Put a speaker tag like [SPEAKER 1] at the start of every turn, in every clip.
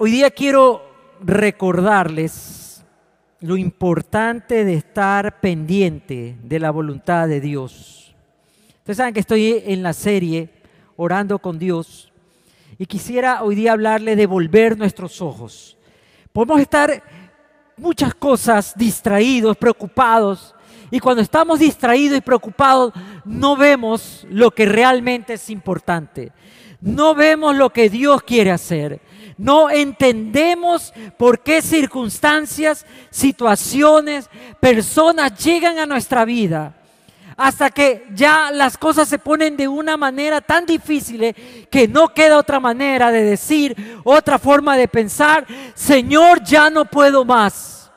[SPEAKER 1] Hoy día quiero recordarles lo importante de estar pendiente de la voluntad de Dios. Ustedes saben que estoy en la serie Orando con Dios y quisiera hoy día hablarle de volver nuestros ojos. Podemos estar muchas cosas distraídos, preocupados, y cuando estamos distraídos y preocupados no vemos lo que realmente es importante. No vemos lo que Dios quiere hacer no entendemos por qué circunstancias, situaciones, personas llegan a nuestra vida. Hasta que ya las cosas se ponen de una manera tan difícil que no queda otra manera de decir, otra forma de pensar, Señor, ya no puedo más.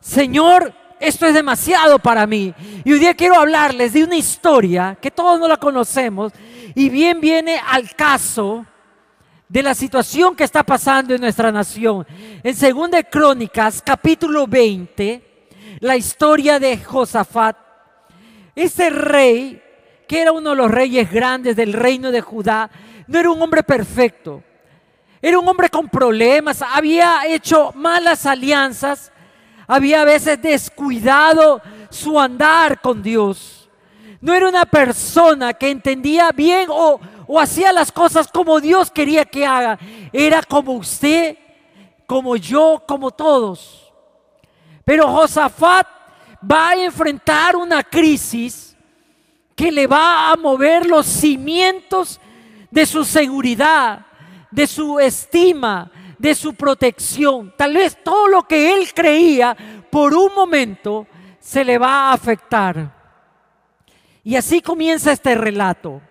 [SPEAKER 1] Señor, esto es demasiado para mí. Y hoy día quiero hablarles de una historia que todos no la conocemos y bien viene al caso de la situación que está pasando en nuestra nación. En 2 de Crónicas, capítulo 20, la historia de Josafat. Ese rey, que era uno de los reyes grandes del reino de Judá, no era un hombre perfecto. Era un hombre con problemas, había hecho malas alianzas, había a veces descuidado su andar con Dios. No era una persona que entendía bien o, o hacía las cosas como Dios quería que haga. Era como usted, como yo, como todos. Pero Josafat va a enfrentar una crisis que le va a mover los cimientos de su seguridad, de su estima, de su protección. Tal vez todo lo que él creía por un momento se le va a afectar. Y así comienza este relato.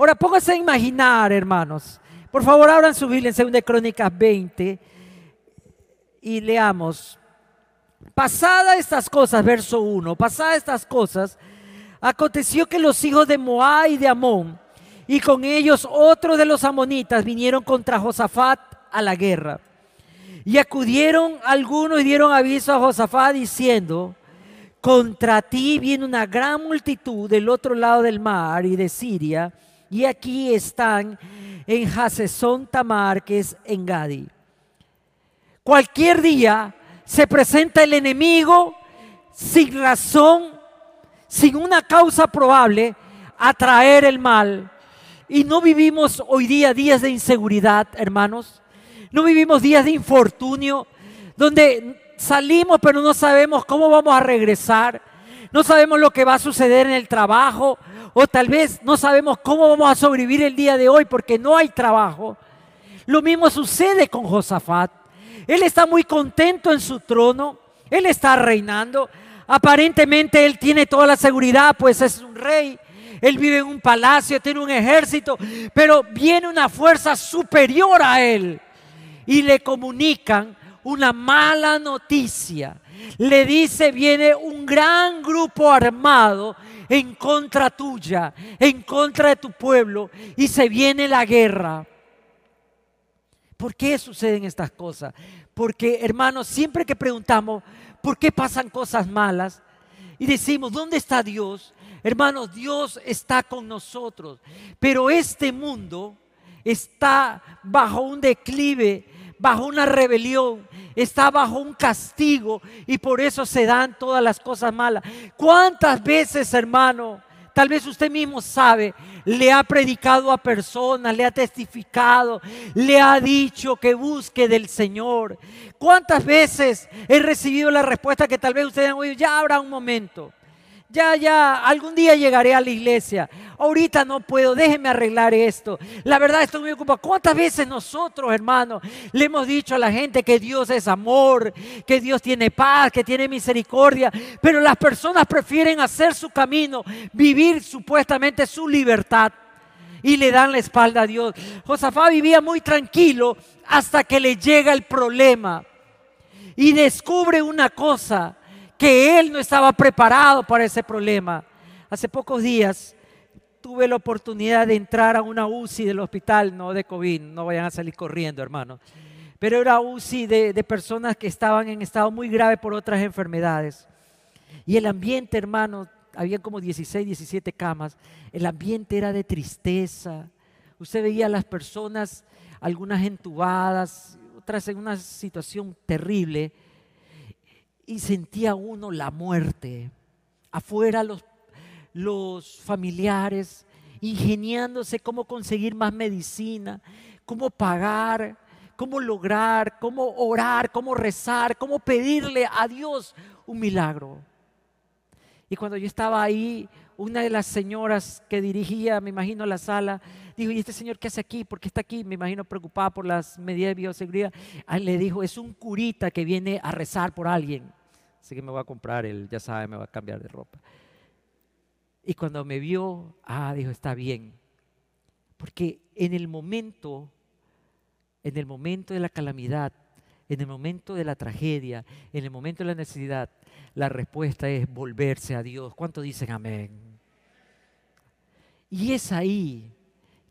[SPEAKER 1] Ahora pónganse a imaginar, hermanos. Por favor, abran su Biblia en 2 Crónicas 20 y leamos. Pasada estas cosas, verso 1, pasada estas cosas, aconteció que los hijos de Moab y de Amón, y con ellos otros de los amonitas, vinieron contra Josafat a la guerra. Y acudieron algunos y dieron aviso a Josafat diciendo, contra ti viene una gran multitud del otro lado del mar y de Siria, y aquí están en Hasesón Tamar, que es en Gadi. Cualquier día se presenta el enemigo sin razón, sin una causa probable, a traer el mal. Y no vivimos hoy día días de inseguridad, hermanos. No vivimos días de infortunio, donde salimos pero no sabemos cómo vamos a regresar. No sabemos lo que va a suceder en el trabajo o tal vez no sabemos cómo vamos a sobrevivir el día de hoy porque no hay trabajo. Lo mismo sucede con Josafat. Él está muy contento en su trono, él está reinando. Aparentemente él tiene toda la seguridad, pues es un rey. Él vive en un palacio, tiene un ejército, pero viene una fuerza superior a él y le comunican una mala noticia. Le dice, viene un gran grupo armado en contra tuya, en contra de tu pueblo, y se viene la guerra. ¿Por qué suceden estas cosas? Porque, hermanos, siempre que preguntamos por qué pasan cosas malas y decimos, ¿dónde está Dios? Hermanos, Dios está con nosotros, pero este mundo está bajo un declive bajo una rebelión, está bajo un castigo y por eso se dan todas las cosas malas. ¿Cuántas veces, hermano? Tal vez usted mismo sabe, le ha predicado a personas, le ha testificado, le ha dicho que busque del Señor. ¿Cuántas veces he recibido la respuesta que tal vez ustedes han oído? Ya habrá un momento ya, ya, algún día llegaré a la iglesia. Ahorita no puedo, déjeme arreglar esto. La verdad estoy muy ocupado. ¿Cuántas veces nosotros, hermanos, le hemos dicho a la gente que Dios es amor, que Dios tiene paz, que tiene misericordia? Pero las personas prefieren hacer su camino, vivir supuestamente su libertad y le dan la espalda a Dios. Josafá vivía muy tranquilo hasta que le llega el problema y descubre una cosa que él no estaba preparado para ese problema. Hace pocos días tuve la oportunidad de entrar a una UCI del hospital, no de COVID, no vayan a salir corriendo, hermano. Pero era UCI de, de personas que estaban en estado muy grave por otras enfermedades. Y el ambiente, hermano, había como 16, 17 camas. El ambiente era de tristeza. Usted veía a las personas, algunas entubadas, otras en una situación terrible y sentía uno la muerte. Afuera los, los familiares ingeniándose cómo conseguir más medicina, cómo pagar, cómo lograr, cómo orar, cómo rezar, cómo pedirle a Dios un milagro. Y cuando yo estaba ahí, una de las señoras que dirigía, me imagino, la sala, dijo, ¿y este señor qué hace aquí? ¿Por qué está aquí? Me imagino preocupada por las medidas de bioseguridad. Él le dijo, es un curita que viene a rezar por alguien. Así que me voy a comprar, él ya sabe, me va a cambiar de ropa. Y cuando me vio, ah, dijo, está bien. Porque en el momento, en el momento de la calamidad, en el momento de la tragedia, en el momento de la necesidad, la respuesta es volverse a Dios. ¿Cuánto dicen amén? Y es ahí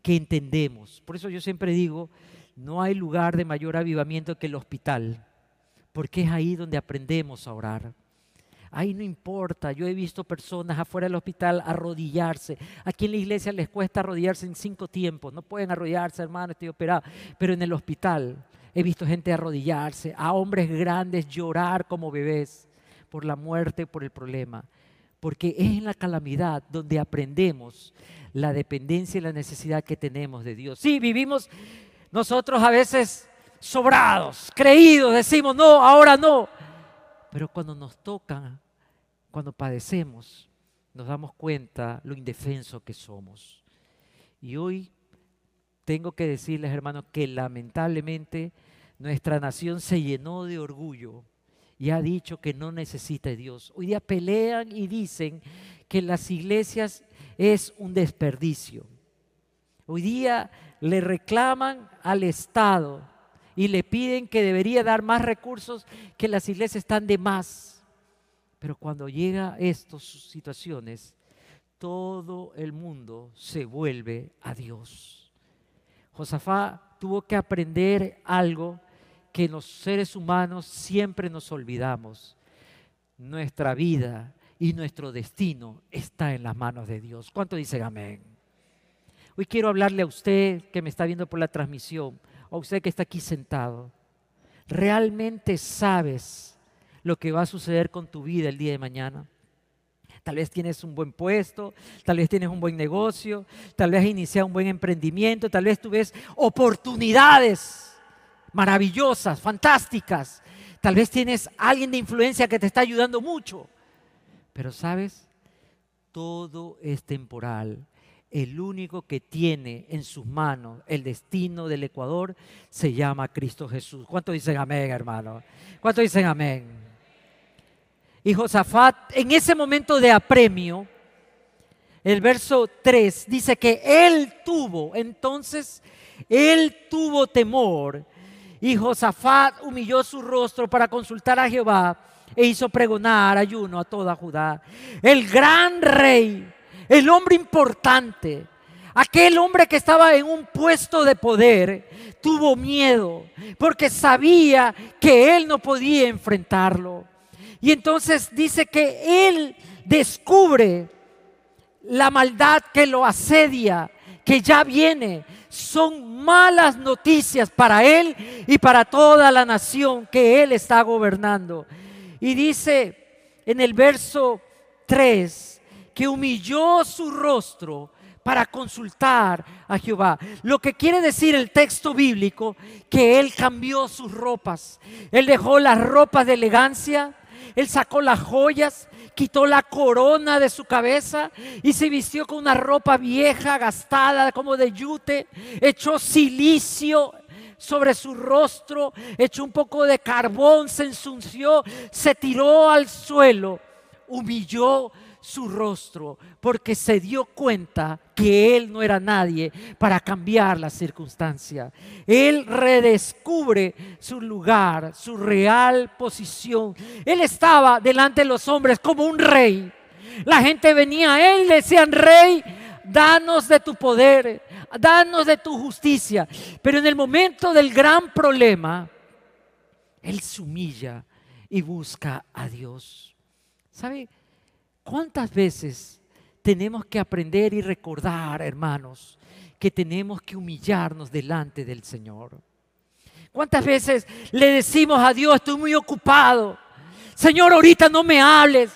[SPEAKER 1] que entendemos. Por eso yo siempre digo, no hay lugar de mayor avivamiento que el hospital, porque es ahí donde aprendemos a orar. Ahí no importa, yo he visto personas afuera del hospital arrodillarse. Aquí en la iglesia les cuesta arrodillarse en cinco tiempos. No pueden arrodillarse, hermano, estoy operado. Pero en el hospital he visto gente arrodillarse, a hombres grandes llorar como bebés por la muerte, por el problema. Porque es en la calamidad donde aprendemos la dependencia y la necesidad que tenemos de Dios. Sí, vivimos nosotros a veces sobrados, creídos, decimos, no, ahora no. Pero cuando nos toca, cuando padecemos, nos damos cuenta lo indefenso que somos. Y hoy tengo que decirles, hermanos, que lamentablemente nuestra nación se llenó de orgullo y ha dicho que no necesita Dios. Hoy día pelean y dicen que las iglesias es un desperdicio. Hoy día le reclaman al Estado y le piden que debería dar más recursos, que las iglesias están de más. Pero cuando llega a estas situaciones, todo el mundo se vuelve a Dios. Josafá tuvo que aprender algo que los seres humanos siempre nos olvidamos. Nuestra vida y nuestro destino está en las manos de Dios. ¿Cuánto dicen amén? Hoy quiero hablarle a usted que me está viendo por la transmisión o usted que está aquí sentado, ¿realmente sabes lo que va a suceder con tu vida el día de mañana? Tal vez tienes un buen puesto, tal vez tienes un buen negocio, tal vez has iniciado un buen emprendimiento, tal vez tú ves oportunidades maravillosas, fantásticas. Tal vez tienes alguien de influencia que te está ayudando mucho. Pero sabes, todo es temporal el único que tiene en sus manos el destino del Ecuador se llama Cristo Jesús. ¿Cuántos dicen amén, hermano? ¿Cuántos dicen amén? Y Josafat, en ese momento de apremio, el verso 3 dice que él tuvo, entonces, él tuvo temor. Y Josafat humilló su rostro para consultar a Jehová e hizo pregonar ayuno a toda Judá. El gran rey el hombre importante, aquel hombre que estaba en un puesto de poder, tuvo miedo porque sabía que él no podía enfrentarlo. Y entonces dice que él descubre la maldad que lo asedia, que ya viene. Son malas noticias para él y para toda la nación que él está gobernando. Y dice en el verso 3, que humilló su rostro para consultar a Jehová. Lo que quiere decir el texto bíblico, que él cambió sus ropas. Él dejó las ropas de elegancia, él sacó las joyas, quitó la corona de su cabeza y se vistió con una ropa vieja, gastada, como de yute, echó silicio sobre su rostro, echó un poco de carbón, se ensunció, se tiró al suelo, humilló su rostro porque se dio cuenta que él no era nadie para cambiar la circunstancia. Él redescubre su lugar, su real posición. Él estaba delante de los hombres como un rey. La gente venía a él, decían, rey, danos de tu poder, danos de tu justicia. Pero en el momento del gran problema, él se humilla y busca a Dios. ¿Sabe? ¿Cuántas veces tenemos que aprender y recordar, hermanos, que tenemos que humillarnos delante del Señor? ¿Cuántas veces le decimos a Dios, estoy muy ocupado? Señor, ahorita no me hables.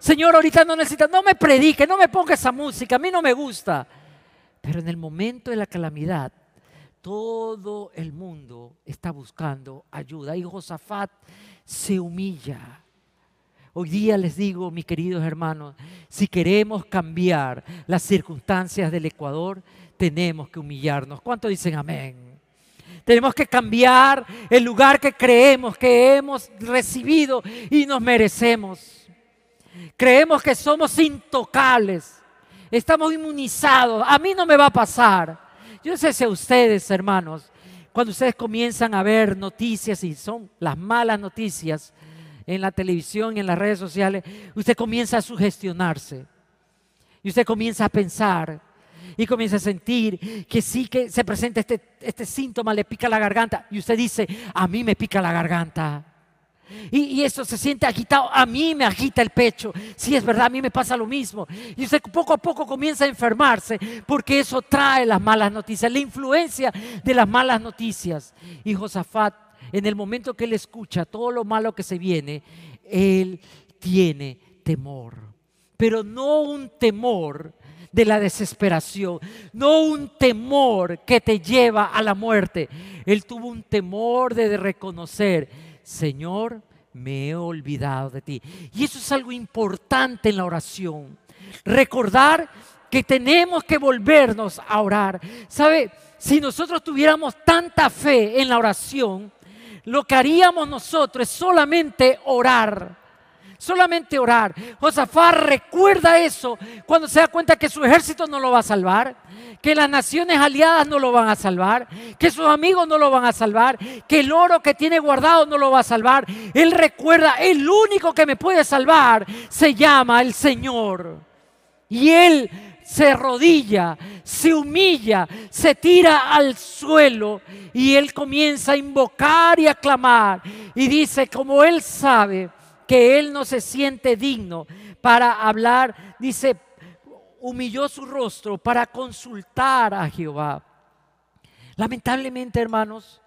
[SPEAKER 1] Señor, ahorita no necesitas, no me predique, no me ponga esa música, a mí no me gusta. Pero en el momento de la calamidad, todo el mundo está buscando ayuda. Y Josafat se humilla. Hoy día les digo, mis queridos hermanos, si queremos cambiar las circunstancias del Ecuador, tenemos que humillarnos. ¿Cuántos dicen amén? Tenemos que cambiar el lugar que creemos que hemos recibido y nos merecemos. Creemos que somos intocables. Estamos inmunizados. A mí no me va a pasar. Yo no sé si a ustedes, hermanos, cuando ustedes comienzan a ver noticias y son las malas noticias, en la televisión y en las redes sociales, usted comienza a sugestionarse. Y usted comienza a pensar y comienza a sentir que sí que se presenta este, este síntoma, le pica la garganta. Y usted dice, a mí me pica la garganta. Y, eso se siente agitado, a mí me agita el pecho. Sí, es verdad, a mí me pasa lo mismo. Y usted poco a poco comienza a enfermarse porque eso trae las malas noticias, la influencia de las malas noticias. Y Josafat en el momento que él escucha todo lo malo que se viene, él tiene temor. Pero no un temor de la desesperación, no un temor que te lleva a la muerte. Él tuvo un temor de reconocer, Señor, me he olvidado de ti. Y eso es algo importante en la oración. Recordar que tenemos que volvernos a orar. ¿Sabe? Si nosotros tuviéramos tanta fe en la oración, lo que haríamos nosotros es solamente orar. Solamente orar. Josafat recuerda eso cuando se da cuenta que su ejército no lo va a salvar, que las naciones aliadas no lo van a salvar, que sus amigos no lo van a salvar, que el oro que tiene guardado no lo va a salvar. Él recuerda, el único que me puede salvar se llama el Señor. Y él se arrodilla, se humilla, se tira al suelo y él comienza a invocar y a clamar. Y dice, como él sabe que él no se siente digno para hablar, dice, humilló su rostro para consultar a Jehová. Lamentablemente, hermanos,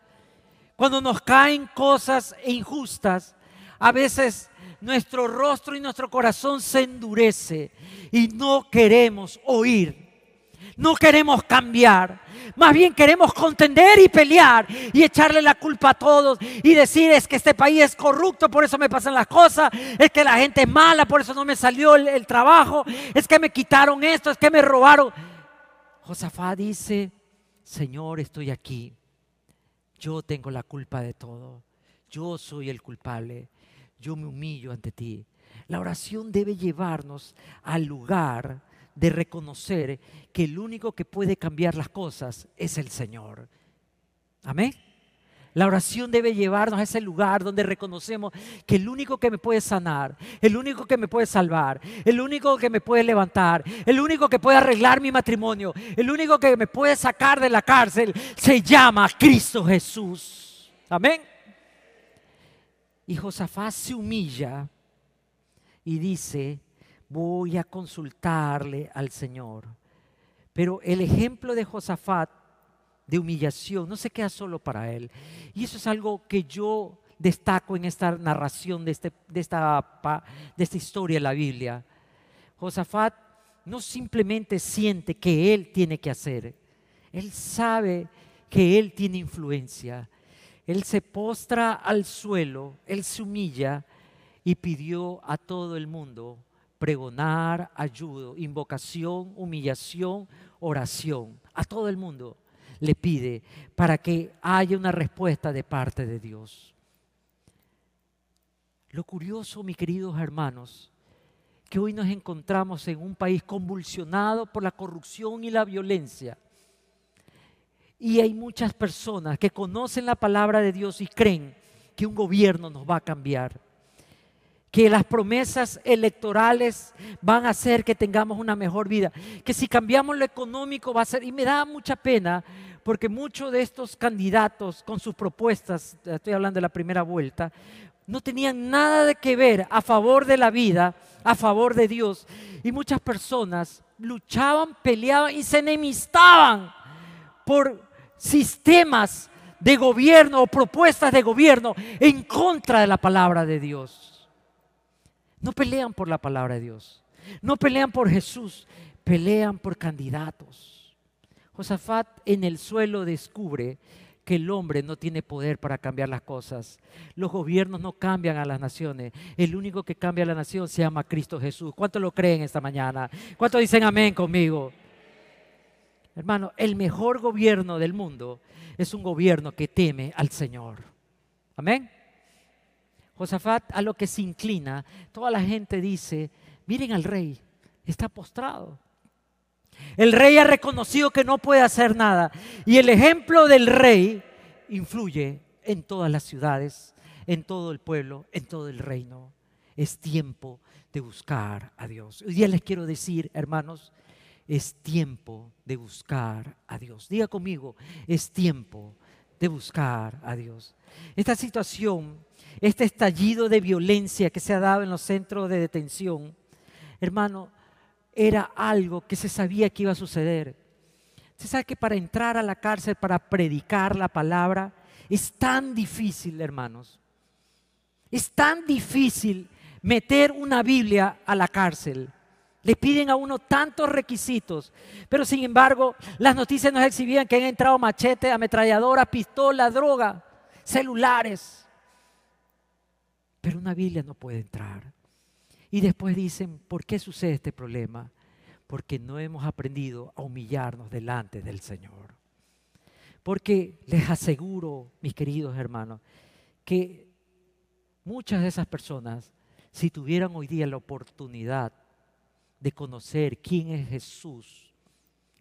[SPEAKER 1] cuando nos caen cosas injustas, a veces nuestro rostro y nuestro corazón se endurece y no queremos oír. No queremos cambiar. Más bien queremos contender y pelear y echarle la culpa a todos y decir es que este país es corrupto, por eso me pasan las cosas, es que la gente es mala, por eso no me salió el, trabajo, es que me quitaron esto, es que me robaron. Josafá dice, Señor, estoy aquí. Yo tengo la culpa de todo. Yo soy el culpable yo me humillo ante ti. La oración debe llevarnos al lugar de reconocer que el único que puede cambiar las cosas es el Señor. Amén. La oración debe llevarnos a ese lugar donde reconocemos que el único que me puede sanar, el único que me puede salvar, el único que me puede levantar, el único que puede arreglar mi matrimonio, el único que me puede sacar de la cárcel, se llama Cristo Jesús. Amén. Y Josafat se humilla y dice, voy a consultarle al Señor. Pero el ejemplo de Josafat de humillación no se queda solo para él. Y eso es algo que yo destaco en esta narración de, este, de, esta, de esta historia de la Biblia. Josafat no simplemente siente que él tiene que hacer, él sabe que él tiene influencia. Él se postra al suelo, él se humilla y pidió a todo el mundo pregonar, ayuda, invocación, humillación, oración. A todo el mundo le pide para que haya una respuesta de parte de Dios. Lo curioso, mis queridos hermanos, que hoy nos encontramos en un país convulsionado por la corrupción y la violencia y hay muchas personas que conocen la palabra de Dios y creen que un gobierno nos va a cambiar. Que las promesas electorales van a hacer que tengamos una mejor vida. Que si cambiamos lo económico va a ser... Y me da mucha pena porque muchos de estos candidatos con sus propuestas, estoy hablando de la primera vuelta, no tenían nada de que ver a favor de la vida, a favor de Dios. Y muchas personas luchaban, peleaban y se enemistaban por sistemas de gobierno o propuestas de gobierno en contra de la palabra de Dios. No pelean por la palabra de Dios. No pelean por Jesús. Pelean por candidatos. Josafat en el suelo descubre que el hombre no tiene poder para cambiar las cosas. Los gobiernos no cambian a las naciones. El único que cambia a la nación se llama Cristo Jesús. ¿Cuántos lo creen esta mañana? ¿Cuántos dicen amén conmigo? Hermano, el mejor gobierno del mundo es un gobierno que teme al Señor. Amén. Josafat a lo que se inclina, toda la gente dice, miren al rey, está postrado. El rey ha reconocido que no puede hacer nada. Y el ejemplo del rey influye en todas las ciudades, en todo el pueblo, en todo el reino. Es tiempo de buscar a Dios. Hoy día les quiero decir, hermanos, es tiempo de buscar a Dios. Diga conmigo, es tiempo de buscar a Dios. Esta situación, este estallido de violencia que se ha dado en los centros de detención, hermano, era algo que se sabía que iba a suceder. Usted sabe que para entrar a la cárcel, para predicar la palabra, es tan difícil, hermanos. Es tan difícil meter una Biblia a la cárcel. Le piden a uno tantos requisitos, pero sin embargo las noticias nos exhibían que han entrado machete, ametralladora, pistola, droga, celulares. Pero una Biblia no puede entrar. Y después dicen, ¿por qué sucede este problema? Porque no hemos aprendido a humillarnos delante del Señor. Porque les aseguro, mis queridos hermanos, que muchas de esas personas, si tuvieran hoy día la oportunidad de conocer quién es Jesús,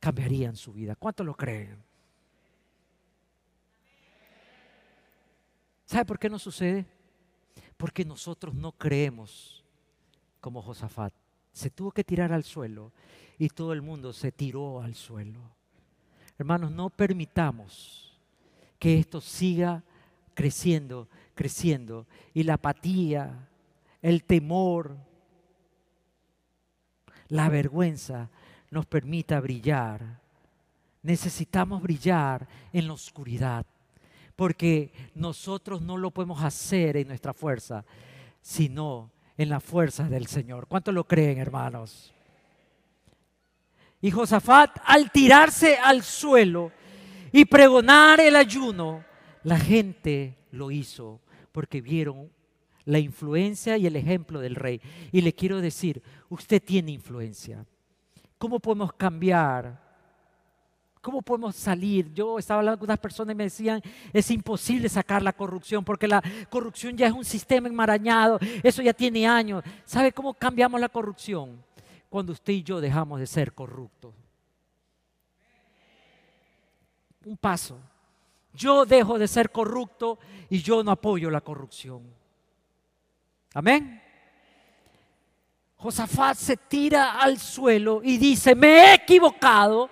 [SPEAKER 1] cambiarían su vida. ¿Cuántos lo creen? ¿Sabe por qué no sucede? Porque nosotros no creemos como Josafat. Se tuvo que tirar al suelo y todo el mundo se tiró al suelo. Hermanos, no permitamos que esto siga creciendo, creciendo y la apatía, el temor, la vergüenza nos permita brillar. Necesitamos brillar en la oscuridad, porque nosotros no lo podemos hacer en nuestra fuerza, sino en la fuerza del Señor. ¿Cuántos lo creen, hermanos? Y Josafat, al tirarse al suelo y pregonar el ayuno, la gente lo hizo porque vieron la influencia y el ejemplo del rey. Y le quiero decir, usted tiene influencia. ¿Cómo podemos cambiar ¿Cómo podemos salir? Yo estaba hablando con unas personas y me decían, es imposible sacar la corrupción porque la corrupción ya es un sistema enmarañado, eso ya tiene años. ¿Sabe cómo cambiamos la corrupción? Cuando usted y yo dejamos de ser corruptos. Un paso. Yo dejo de ser corrupto y yo no apoyo la corrupción. Amén. Josafat se tira al suelo y dice, me he equivocado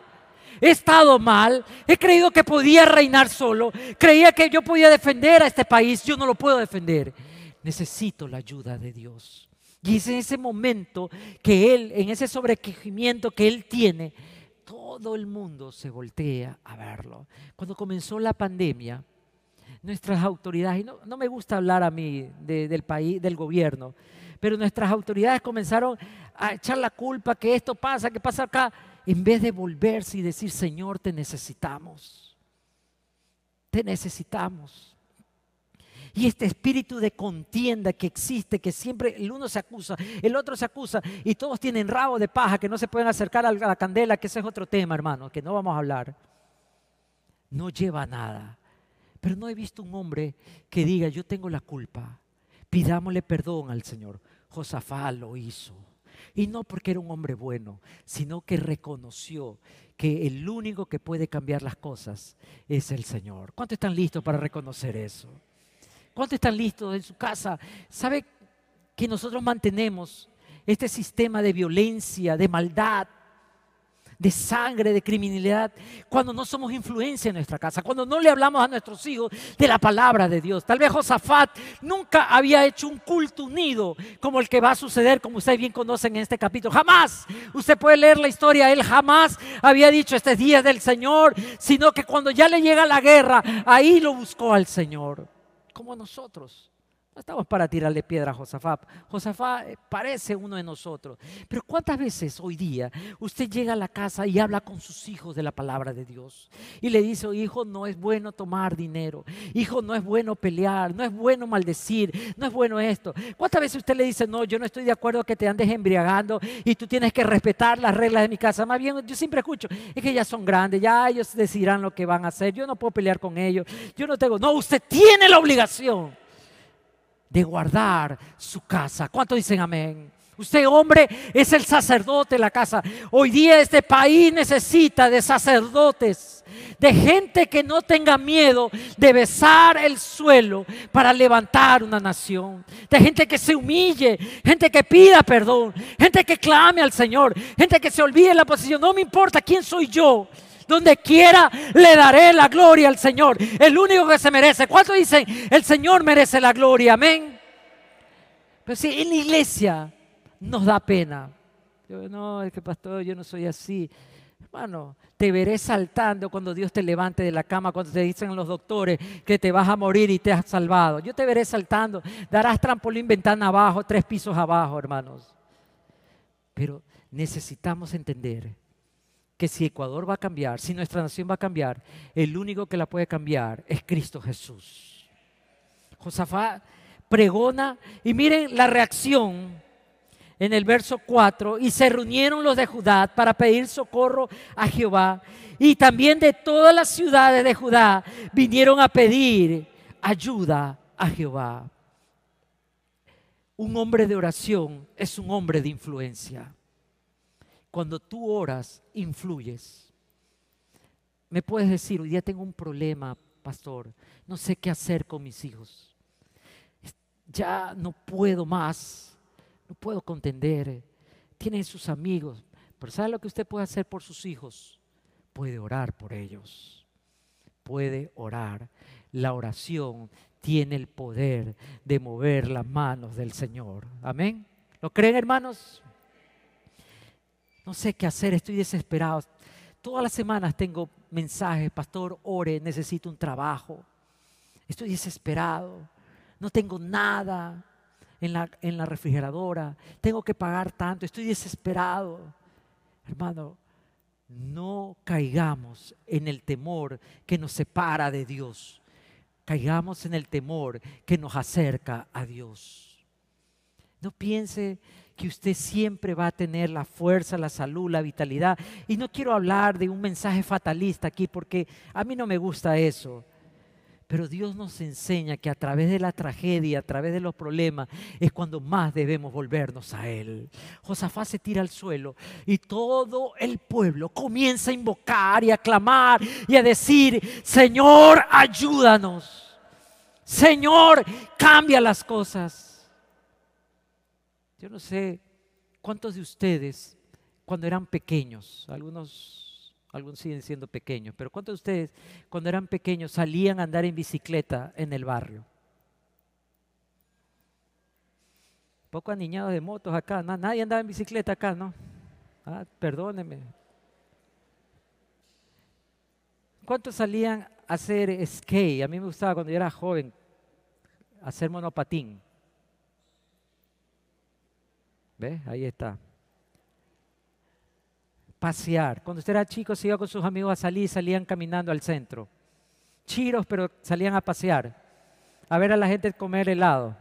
[SPEAKER 1] he estado mal, he creído que podía reinar solo, creía que yo podía defender a este país, yo no lo puedo defender. Necesito la ayuda de Dios. Y es en ese momento que Él, en ese sobrequejimiento que Él tiene, todo el mundo se voltea a verlo. Cuando comenzó la pandemia, nuestras autoridades, y no, me gusta hablar a mí del país, del gobierno, pero nuestras autoridades comenzaron a echar la culpa que esto pasa, que pasa acá en vez de volverse y decir, Señor, te necesitamos. Te necesitamos. Y este espíritu de contienda que existe, que siempre el uno se acusa, el otro se acusa, y todos tienen rabo de paja que no se pueden acercar a la candela, que ese es otro tema, hermano, que no vamos a hablar. No lleva nada. Pero no he visto un hombre que diga, yo tengo la culpa, pidámosle perdón al Señor. Josafá lo hizo. Y no porque era un hombre bueno, sino que reconoció que el único que puede cambiar las cosas es el Señor. ¿Cuántos están listos para reconocer eso? ¿Cuántos están listos en su casa? ¿Sabe que nosotros mantenemos este sistema de violencia, de maldad, de sangre, de criminalidad, cuando no somos influencia en nuestra casa, cuando no le hablamos a nuestros hijos de la palabra de Dios. Tal vez Josafat nunca había hecho un culto unido como el que va a suceder, como ustedes bien conocen en este capítulo. Jamás, usted puede leer la historia, él jamás había dicho este día del Señor, sino que cuando ya le llega la guerra, ahí lo buscó al Señor, como nosotros. No estamos para tirarle piedra a Josafat. Josafat eh, parece uno de nosotros. Pero ¿cuántas veces hoy día usted llega a la casa y habla con sus hijos de la palabra de Dios? Y le dice, hijo, no es bueno tomar dinero. Hijo, no es bueno pelear. No es bueno maldecir. No es bueno esto. ¿Cuántas veces usted le dice, no, yo no estoy de acuerdo que te andes embriagando y tú tienes que respetar las reglas de mi casa? Más bien, yo siempre escucho, es que ya son grandes, ya ellos decidirán lo que van a hacer. Yo no puedo pelear con ellos. Yo no tengo, no, usted tiene la obligación de guardar su casa. ¿Cuánto dicen amén? Usted, hombre, es el sacerdote de la casa. Hoy día este país necesita de sacerdotes, de gente que no tenga miedo de besar el suelo para levantar una nación, de gente que se humille, gente que pida perdón, gente que clame al Señor, gente que se olvide la posición. No me importa quién soy yo. Donde quiera le daré la gloria al Señor. El único que se merece. ¿Cuántos dicen? El Señor merece la gloria. Amén. Pero si en la iglesia nos da pena. Yo, no, es que pastor, yo no soy así. Hermano, te veré saltando cuando Dios te levante de la cama, cuando te dicen los doctores que te vas a morir y te has salvado. Yo te veré saltando. Darás trampolín ventana abajo, tres pisos abajo, hermanos. Pero necesitamos entender que si Ecuador va a cambiar, si nuestra nación va a cambiar, el único que la puede cambiar es Cristo Jesús. Josafat pregona y miren la reacción en el verso 4, y se reunieron los de Judá para pedir socorro a Jehová, y también de todas las ciudades de Judá vinieron a pedir ayuda a Jehová. Un hombre de oración es un hombre de influencia. Cuando tú oras, influyes. Me puedes decir, hoy día tengo un problema, pastor, no sé qué hacer con mis hijos. Ya no puedo más, no puedo contender. Tienen sus amigos, pero ¿sabe lo que usted puede hacer por sus hijos? Puede orar por ellos. Puede orar. La oración tiene el poder de mover las manos del Señor. Amén. ¿Lo creen, hermanos? No sé qué hacer, estoy desesperado. Todas las semanas tengo mensajes, pastor, ore, necesito un trabajo. Estoy desesperado, no tengo nada en la, en la refrigeradora, tengo que pagar tanto, estoy desesperado. Hermano, no caigamos en el temor que nos separa de Dios. Caigamos en el temor que nos acerca a Dios. No piense que usted siempre va a tener la fuerza, la salud, la vitalidad. Y no quiero hablar de un mensaje fatalista aquí porque a mí no me gusta eso. Pero Dios nos enseña que a través de la tragedia, a través de los problemas, es cuando más debemos volvernos a Él. Josafá se tira al suelo y todo el pueblo comienza a invocar y a clamar y a decir, Señor, ayúdanos. Señor, cambia las cosas. Yo no sé cuántos de ustedes, cuando eran pequeños, algunos, algunos siguen siendo pequeños, pero cuántos de ustedes, cuando eran pequeños, salían a andar en bicicleta en el barrio. Poco aniñados de motos acá, nadie andaba en bicicleta acá, ¿no? Ah, perdóneme. ¿Cuántos salían a hacer skate? A mí me gustaba cuando yo era joven hacer monopatín. ¿Ve? Ahí está. Pasear. Cuando usted era chico, se iba con sus amigos a salir, salían caminando al centro. Chiros, pero salían a pasear. A ver a la gente comer helado.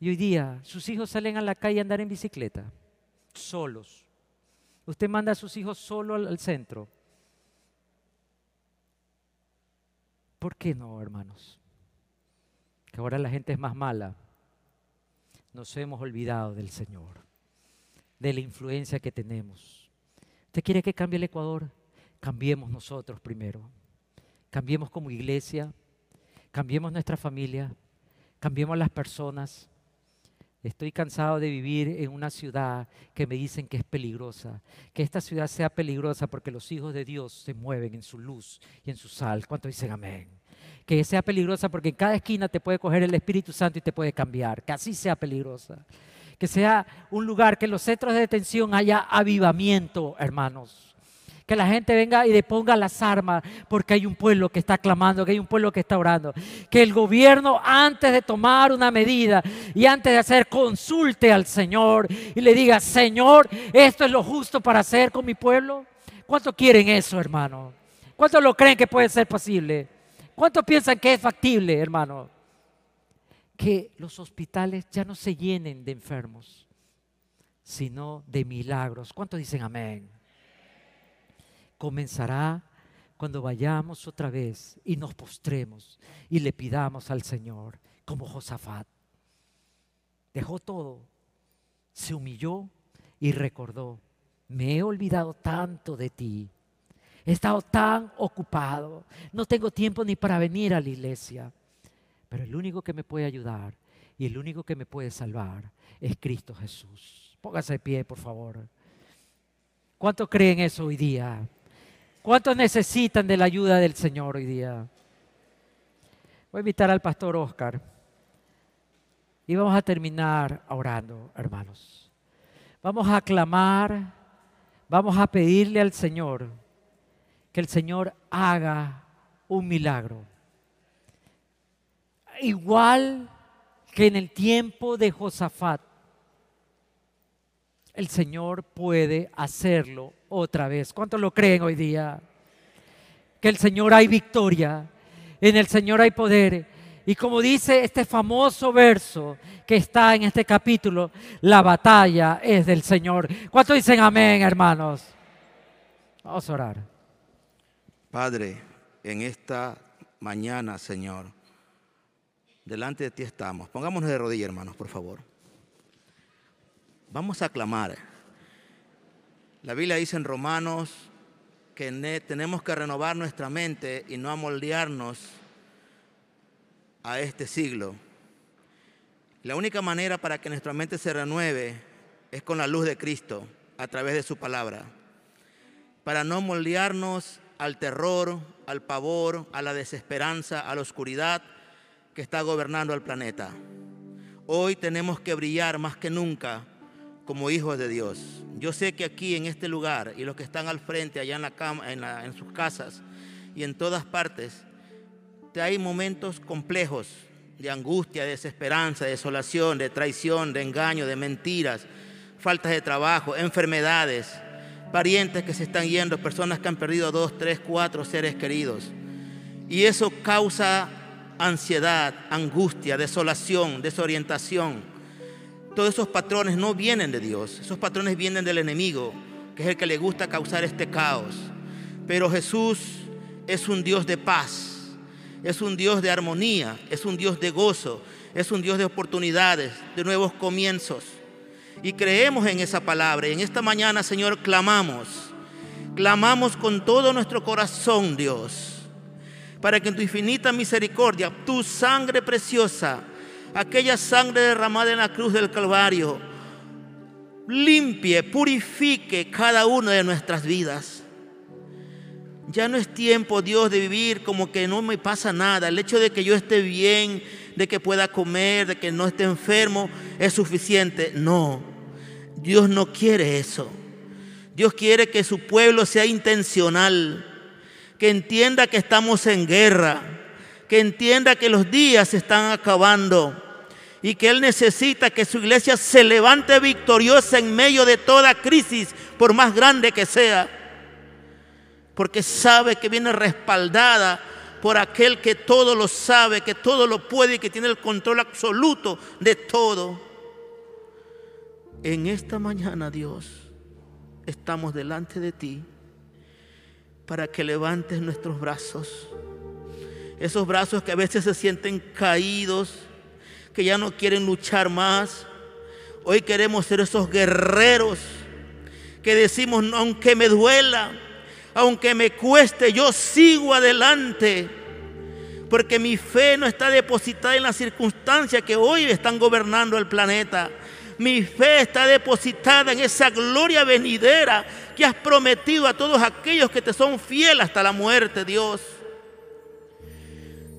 [SPEAKER 1] Y hoy día, sus hijos salen a la calle a andar en bicicleta, solos. Usted manda a sus hijos solo al, al centro. ¿Por qué no, hermanos? Que ahora la gente es más mala nos hemos olvidado del Señor, de la influencia que tenemos. ¿Usted quiere que cambie el Ecuador? Cambiemos nosotros primero. Cambiemos como iglesia, cambiemos nuestra familia, cambiemos las personas. Estoy cansado de vivir en una ciudad que me dicen que es peligrosa. Que esta ciudad sea peligrosa porque los hijos de Dios se mueven en su luz y en su sal. ¿Cuánto dicen amén? Que sea peligrosa porque en cada esquina te puede coger el Espíritu Santo y te puede cambiar. Que así sea peligrosa. Que sea un lugar que en los centros de detención haya avivamiento, hermanos que la gente venga y deponga las armas porque hay un pueblo que está clamando, que hay un pueblo que está orando. Que el gobierno antes de tomar una medida y antes de hacer consulte al Señor y le diga, Señor, esto es lo justo para hacer con mi pueblo. ¿Cuántos quieren eso, hermano? ¿Cuántos lo creen que puede ser posible? ¿Cuántos piensan que es factible, hermano? Que los hospitales ya no se llenen de enfermos, sino de milagros. ¿Cuántos dicen amén? comenzará cuando vayamos otra vez y nos postremos y le pidamos al Señor, como Josafat. Dejó todo, se humilló y recordó, me he olvidado tanto de ti, he estado tan ocupado, no tengo tiempo ni para venir a la iglesia, pero el único que me puede ayudar y el único que me puede salvar es Cristo Jesús. Póngase de pie, por favor. ¿Cuánto creen eso hoy día? ¿Cuántos necesitan de la ayuda del Señor hoy día? Voy a invitar al pastor Oscar y vamos a terminar orando, hermanos. Vamos a clamar, vamos a pedirle al Señor que el Señor haga un milagro. Igual que en el tiempo de Josafat, el Señor puede hacerlo otra vez. ¿Cuántos lo creen hoy día? Que el Señor hay victoria, en el Señor hay poder. Y como dice este famoso verso que está en este capítulo, la batalla es del Señor. ¿Cuántos dicen amén, hermanos? Vamos a orar.
[SPEAKER 2] Padre, en esta mañana, Señor, delante de ti estamos. Pongámonos de rodillas, hermanos, por favor. Vamos a clamar. La Biblia dice en Romanos que tenemos que renovar nuestra mente y no amoldearnos a este siglo. La única manera para que nuestra mente se renueve es con la luz de Cristo a través de su palabra. Para no moldearnos al terror, al pavor, a la desesperanza, a la oscuridad que está gobernando el planeta. Hoy tenemos que brillar más que nunca como hijos de Dios. Yo sé que aquí en este lugar y los que están al frente, allá en, sus casas y en todas partes, hay momentos complejos de angustia, de desesperanza, de desolación, de traición, de engaño, de mentiras, faltas de trabajo, enfermedades, parientes que se están yendo, personas que han perdido dos, tres, cuatro seres queridos. Y eso causa ansiedad, angustia, desolación, desorientación todos esos patrones no vienen de Dios, esos patrones vienen del enemigo, que es el que le gusta causar este caos. Pero Jesús es un Dios de paz, es un Dios de armonía, es un Dios de gozo, es un Dios de oportunidades, de nuevos comienzos. Y creemos en esa palabra. Y en esta mañana, Señor, clamamos, clamamos con todo nuestro corazón, Dios, para que en tu infinita misericordia, tu sangre preciosa, aquella sangre derramada en la cruz del Calvario limpie, purifique cada una de nuestras vidas. Ya no es tiempo, Dios, de vivir como que no me pasa nada. El hecho de que yo esté bien, de que pueda comer, de que no esté enfermo, es suficiente. No, Dios no quiere eso. Dios quiere que su pueblo sea intencional, que entienda que estamos en guerra, que entienda que los días se están acabando y que Él necesita que su iglesia se levante victoriosa en medio de toda crisis, por más grande que sea, porque sabe que viene respaldada por aquel que todo lo sabe, que todo lo puede y que tiene el control absoluto de todo. En esta mañana, Dios, estamos delante de ti para que levantes nuestros brazos esos brazos que a veces se sienten caídos, que ya no quieren luchar más. Hoy queremos ser esos guerreros que decimos, aunque me duela, aunque me cueste, yo sigo adelante. Porque mi fe no está depositada en las circunstancias que hoy están gobernando el planeta. Mi fe está depositada en esa gloria venidera que has prometido a todos aquellos que te son fieles hasta la muerte, Dios.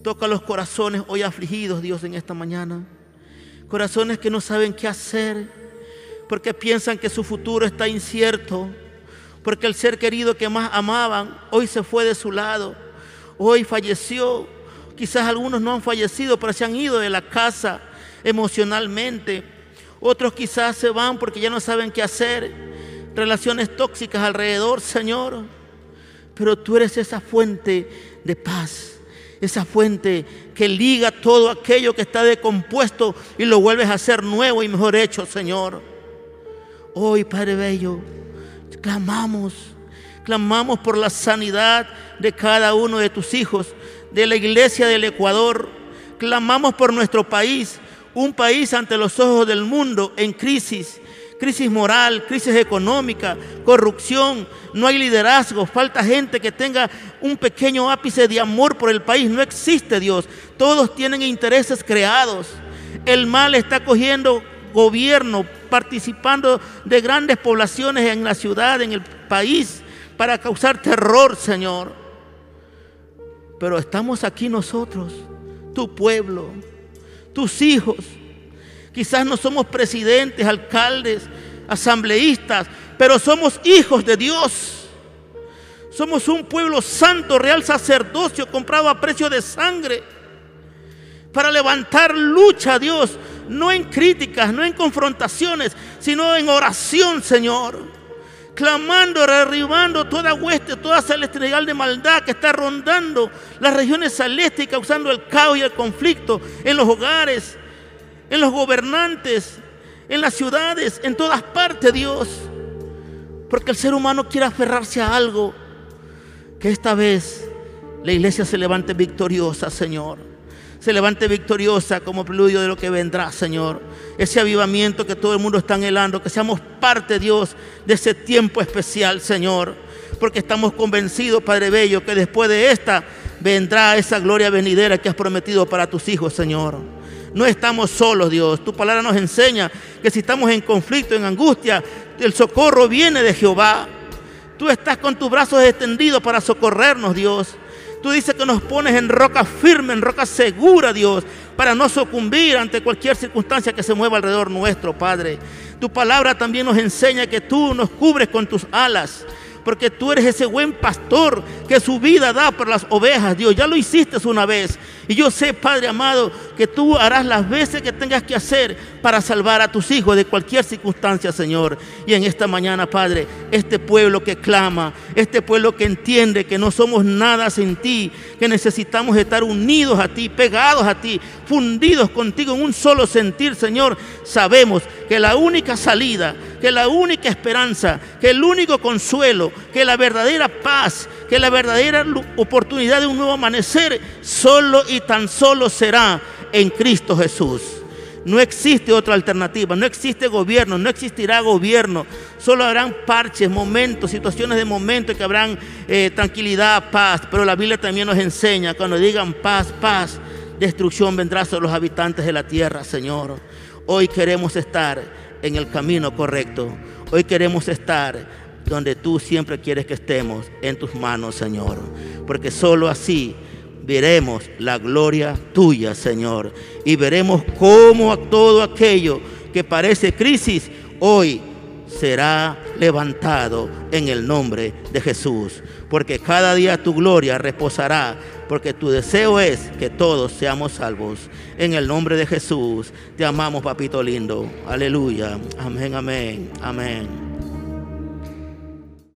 [SPEAKER 2] Toca los corazones hoy afligidos, Dios, en esta mañana. Corazones que no saben qué hacer, porque piensan que su futuro está incierto, porque el ser querido que más amaban hoy se fue de su lado, hoy falleció. Quizás algunos no han fallecido, pero se han ido de la casa emocionalmente. Otros quizás se van porque ya no saben qué hacer. Relaciones tóxicas alrededor, Señor. Pero tú eres esa fuente de paz esa fuente que liga todo aquello que está decompuesto y lo vuelves a hacer nuevo y mejor hecho, Señor. Hoy, Padre Bello, clamamos, clamamos por la sanidad de cada uno de tus hijos, de la iglesia del Ecuador. Clamamos por nuestro país, un país ante los ojos del mundo en crisis crisis moral, crisis económica, corrupción, no hay liderazgo, falta gente que tenga un pequeño ápice de amor por el país. No existe Dios. Todos tienen intereses creados. El mal está cogiendo gobierno, participando de grandes poblaciones en la ciudad, en el país, para causar terror, Señor. Pero estamos aquí nosotros, tu pueblo, tus hijos Quizás no somos presidentes, alcaldes, asambleístas, pero somos hijos de Dios. Somos un pueblo santo, real sacerdocio, comprado a precio de sangre, para levantar lucha Dios, no en críticas, no en confrontaciones, sino en oración, Señor. Clamando, derribando toda hueste, toda celestial de maldad que está rondando las regiones celestes y causando el caos y el conflicto en los hogares, en los gobernantes, en las ciudades, en todas partes, Dios. Porque el ser humano quiere aferrarse a algo. Que esta vez la iglesia se levante victoriosa, Señor. Se levante victoriosa como preludio de lo que vendrá, Señor. Ese avivamiento que todo el mundo está anhelando. Que seamos parte, Dios, de ese tiempo especial, Señor. Porque estamos convencidos, Padre Bello, que después de esta vendrá esa gloria venidera que has prometido para tus hijos, Señor. No estamos solos, Dios. Tu palabra nos enseña que si estamos en conflicto, en angustia, el socorro viene de Jehová. Tú estás con tus brazos extendidos para socorrernos, Dios. Tú dices que nos pones en roca firme, en roca segura, Dios, para no sucumbir ante cualquier circunstancia que se mueva alrededor nuestro, Padre. Tu palabra también nos enseña que tú nos cubres con tus alas porque tú eres ese buen pastor que su vida da por las ovejas, Dios. Ya lo hiciste una vez. Y yo sé, Padre amado, que tú harás las veces que tengas que hacer para salvar a tus hijos de cualquier circunstancia, Señor. Y en esta mañana, Padre, este pueblo que clama, este pueblo que entiende que no somos nada sin ti, que necesitamos estar unidos a ti, pegados a ti, fundidos contigo en un solo sentir, Señor, sabemos que la única salida, que la única esperanza, que el único consuelo, que la verdadera paz, que la verdadera oportunidad de un nuevo amanecer solo y tan solo será en Cristo Jesús. No existe otra alternativa, no existe gobierno, no existirá gobierno. Solo habrán parches, momentos, situaciones de momento que habrán eh, tranquilidad, paz. Pero la Biblia también nos enseña, cuando digan paz, paz, destrucción vendrá sobre los habitantes de la tierra, Señor. Hoy queremos estar en el camino correcto. Hoy queremos estar donde tú siempre quieres que estemos, en tus manos, Señor. Porque solo así veremos la gloria tuya, Señor. Y veremos cómo todo aquello que parece crisis hoy será levantado en el nombre de Jesús. Porque cada día tu gloria reposará. Porque tu deseo es que todos seamos salvos. En el nombre de Jesús te amamos, papito lindo. Aleluya. Amén, amén, amén.